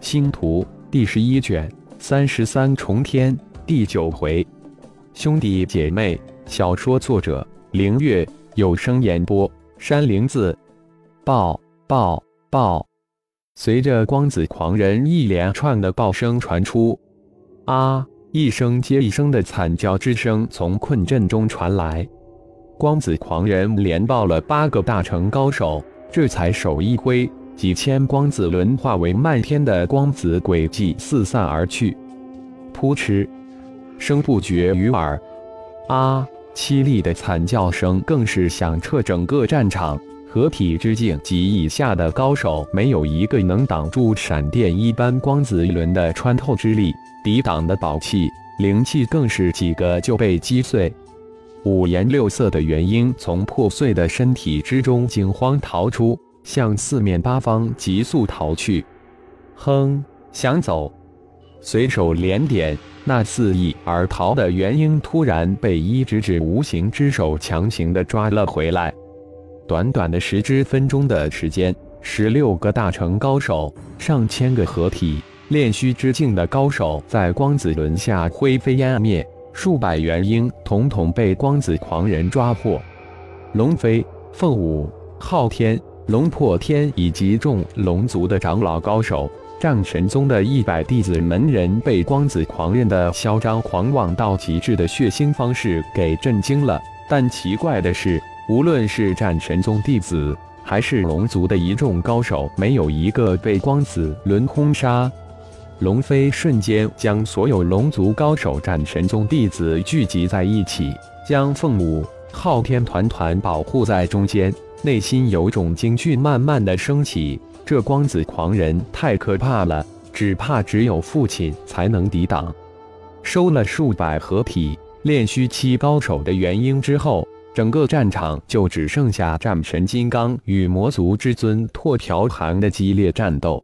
星图第十一卷三十三重天第九回，兄弟姐妹，小说作者：凌月，有声演播：山灵子。爆爆爆！随着光子狂人一连串的爆声传出，啊！一声接一声的惨叫之声从困阵中传来。光子狂人连爆了八个大成高手，这才手一挥。几千光子轮化为漫天的光子轨迹四散而去，扑哧，声不绝于耳。啊！凄厉的惨叫声更是响彻整个战场。合体之境及以下的高手，没有一个能挡住闪电一般光子轮的穿透之力，抵挡的宝器、灵气更是几个就被击碎。五颜六色的元婴从破碎的身体之中惊慌逃出。向四面八方急速逃去，哼，想走？随手连点，那肆意而逃的元婴突然被一只只无形之手强行的抓了回来。短短的十之分钟的时间，十六个大成高手，上千个合体炼虚之境的高手，在光子轮下灰飞烟灭，数百元婴统统被光子狂人抓获。龙飞、凤舞、昊天。龙破天以及众龙族的长老高手，战神宗的一百弟子门人被光子狂人的嚣张狂妄到极致的血腥方式给震惊了。但奇怪的是，无论是战神宗弟子，还是龙族的一众高手，没有一个被光子轮轰杀。龙飞瞬间将所有龙族高手、战神宗弟子聚集在一起，将凤舞、昊天团团保护在中间。内心有种惊惧慢慢的升起，这光子狂人太可怕了，只怕只有父亲才能抵挡。收了数百合体炼虚期高手的元婴之后，整个战场就只剩下战神金刚与魔族之尊拓条寒的激烈战斗，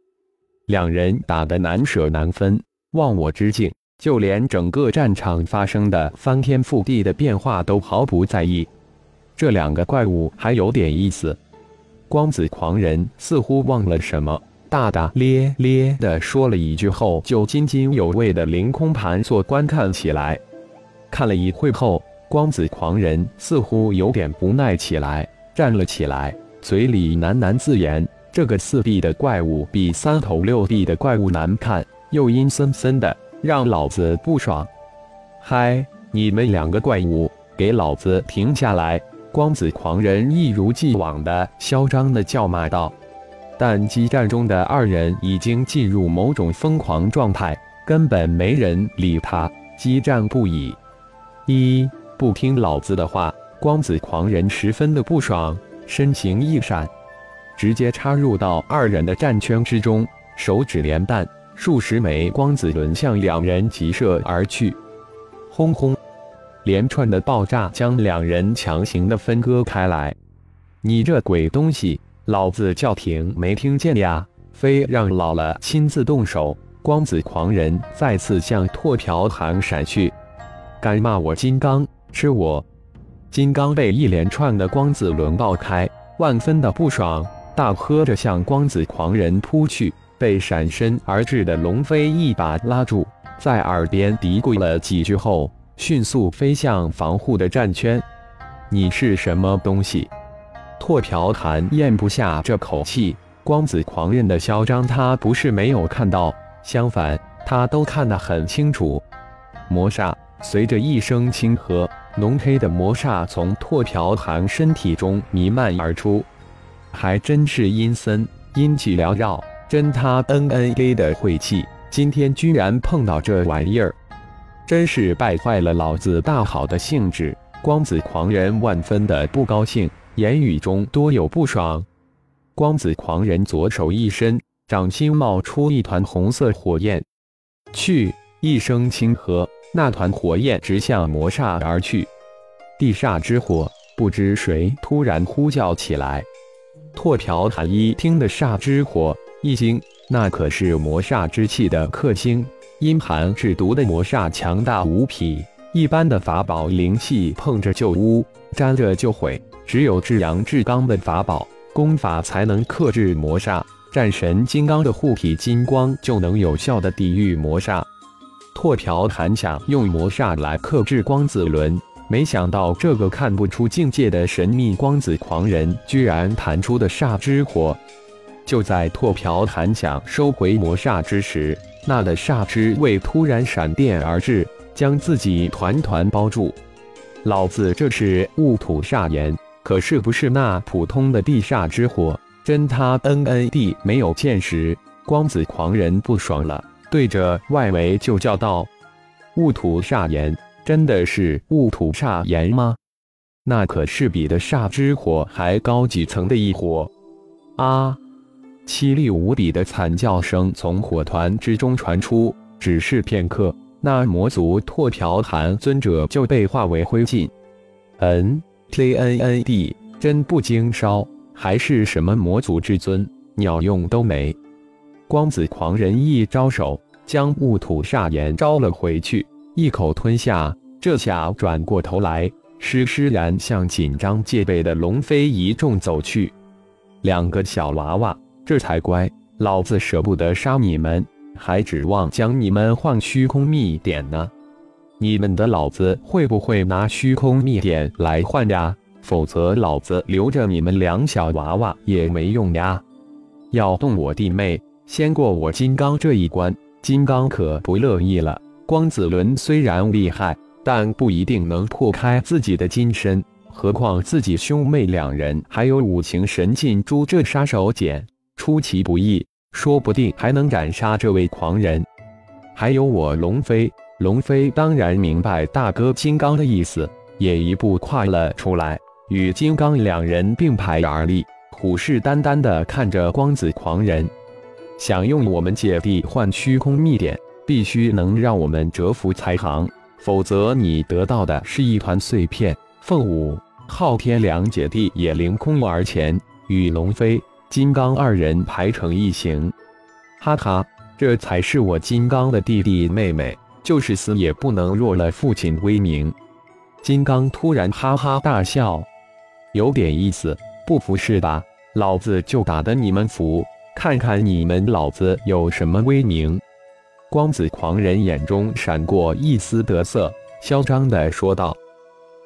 两人打得难舍难分，忘我之境，就连整个战场发生的翻天覆地的变化都毫不在意。这两个怪物还有点意思。光子狂人似乎忘了什么，大大咧咧地说了一句后，就津津有味的凌空盘坐观看起来。看了一会后，光子狂人似乎有点不耐起来，站了起来，嘴里喃喃自言：“这个四臂的怪物比三头六臂的怪物难看，又阴森森的，让老子不爽。”嗨，你们两个怪物，给老子停下来！光子狂人一如既往的嚣张的叫骂道，但激战中的二人已经进入某种疯狂状态，根本没人理他，激战不已。一不听老子的话，光子狂人十分的不爽，身形一闪，直接插入到二人的战圈之中，手指连弹，数十枚光子轮向两人急射而去，轰轰。连串的爆炸将两人强行的分割开来。你这鬼东西，老子叫停没听见呀？非让老了亲自动手！光子狂人再次向拓条寒闪去，敢骂我金刚，吃我！金刚被一连串的光子轮爆开，万分的不爽，大喝着向光子狂人扑去，被闪身而至的龙飞一把拉住，在耳边嘀咕了几句后。迅速飞向防护的战圈，你是什么东西？拓条寒咽不下这口气，光子狂人的嚣张，他不是没有看到，相反，他都看得很清楚。魔煞随着一声轻喝，浓黑的魔煞从拓条寒身体中弥漫而出，还真是阴森，阴气缭绕，真他 N N A 的晦气，今天居然碰到这玩意儿。真是败坏了老子大好的兴致！光子狂人万分的不高兴，言语中多有不爽。光子狂人左手一伸，掌心冒出一团红色火焰，去！一声轻喝，那团火焰直向魔煞而去。地煞之火，不知谁突然呼叫起来。拓条寒一听的煞之火，一惊，那可是魔煞之气的克星。阴寒制毒的魔煞强大无匹，一般的法宝灵气碰着就污，沾着就毁。只有至阳至刚的法宝功法才能克制魔煞，战神金刚的护体金光就能有效的抵御魔煞。拓朴还想用魔煞来克制光子轮，没想到这个看不出境界的神秘光子狂人居然弹出的煞之火。就在拓朴还想收回魔煞之时，那的煞之味突然闪电而至，将自己团团包住。老子这是雾土煞炎，可是不是那普通的地煞之火。真他 N N D 没有见识，光子狂人不爽了，对着外围就叫道：“雾土煞炎，真的是雾土煞炎吗？那可是比的煞之火还高几层的一火！”啊！凄厉无比的惨叫声从火团之中传出，只是片刻，那魔族拓朴寒尊者就被化为灰烬。嗯，T N N D 真不经烧。还是什么魔族至尊，鸟用都没。光子狂人一招手，将雾土煞炎招了回去，一口吞下。这下转过头来，施施然向紧张戒备的龙飞一众走去。两个小娃娃，这才乖。老子舍不得杀你们，还指望将你们换虚空秘典呢。你们的老子会不会拿虚空秘典来换呀？否则，老子留着你们两小娃娃也没用呀！要动我弟妹，先过我金刚这一关。金刚可不乐意了。光子轮虽然厉害，但不一定能破开自己的金身。何况自己兄妹两人还有五行神进珠这杀手锏，出其不意，说不定还能斩杀这位狂人。还有我龙飞，龙飞当然明白大哥金刚的意思，也一步跨了出来。与金刚两人并排而立，虎视眈眈地看着光子狂人。想用我们姐弟换虚空秘典，必须能让我们折服才行，否则你得到的是一团碎片。凤舞、昊天两姐弟也凌空而前，与龙飞、金刚二人排成一行。哈哈，这才是我金刚的弟弟妹妹，就是死也不能弱了父亲威名。金刚突然哈哈大笑。有点意思，不服是吧？老子就打得你们服，看看你们老子有什么威名！光子狂人眼中闪过一丝得瑟，嚣张地说道：“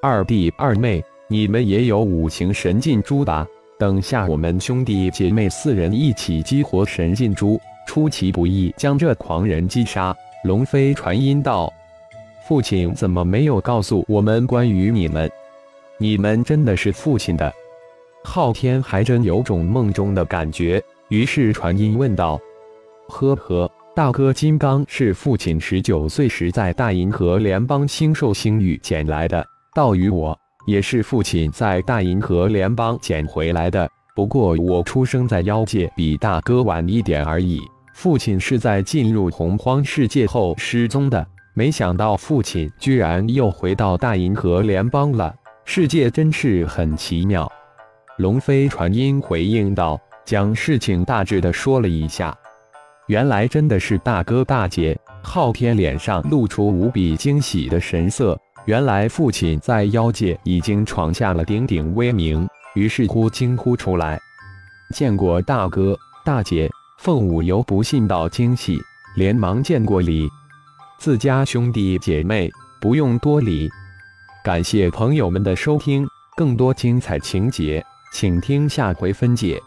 二弟二妹，你们也有五行神进珠吧？等下我们兄弟姐妹四人一起激活神进珠，出其不意将这狂人击杀。”龙飞传音道：“父亲怎么没有告诉我们关于你们？”你们真的是父亲的？昊天还真有种梦中的感觉，于是传音问道：“呵呵，大哥金刚是父亲十九岁时在大银河联邦星兽星域捡来的，道与我也是父亲在大银河联邦捡回来的。不过我出生在妖界，比大哥晚一点而已。父亲是在进入洪荒世界后失踪的，没想到父亲居然又回到大银河联邦了。”世界真是很奇妙，龙飞传音回应道，将事情大致的说了一下。原来真的是大哥大姐，昊天脸上露出无比惊喜的神色。原来父亲在妖界已经闯下了鼎鼎威名，于是乎惊呼出来：“见过大哥大姐！”凤舞由不信到惊喜，连忙见过礼。自家兄弟姐妹不用多礼。感谢朋友们的收听，更多精彩情节，请听下回分解。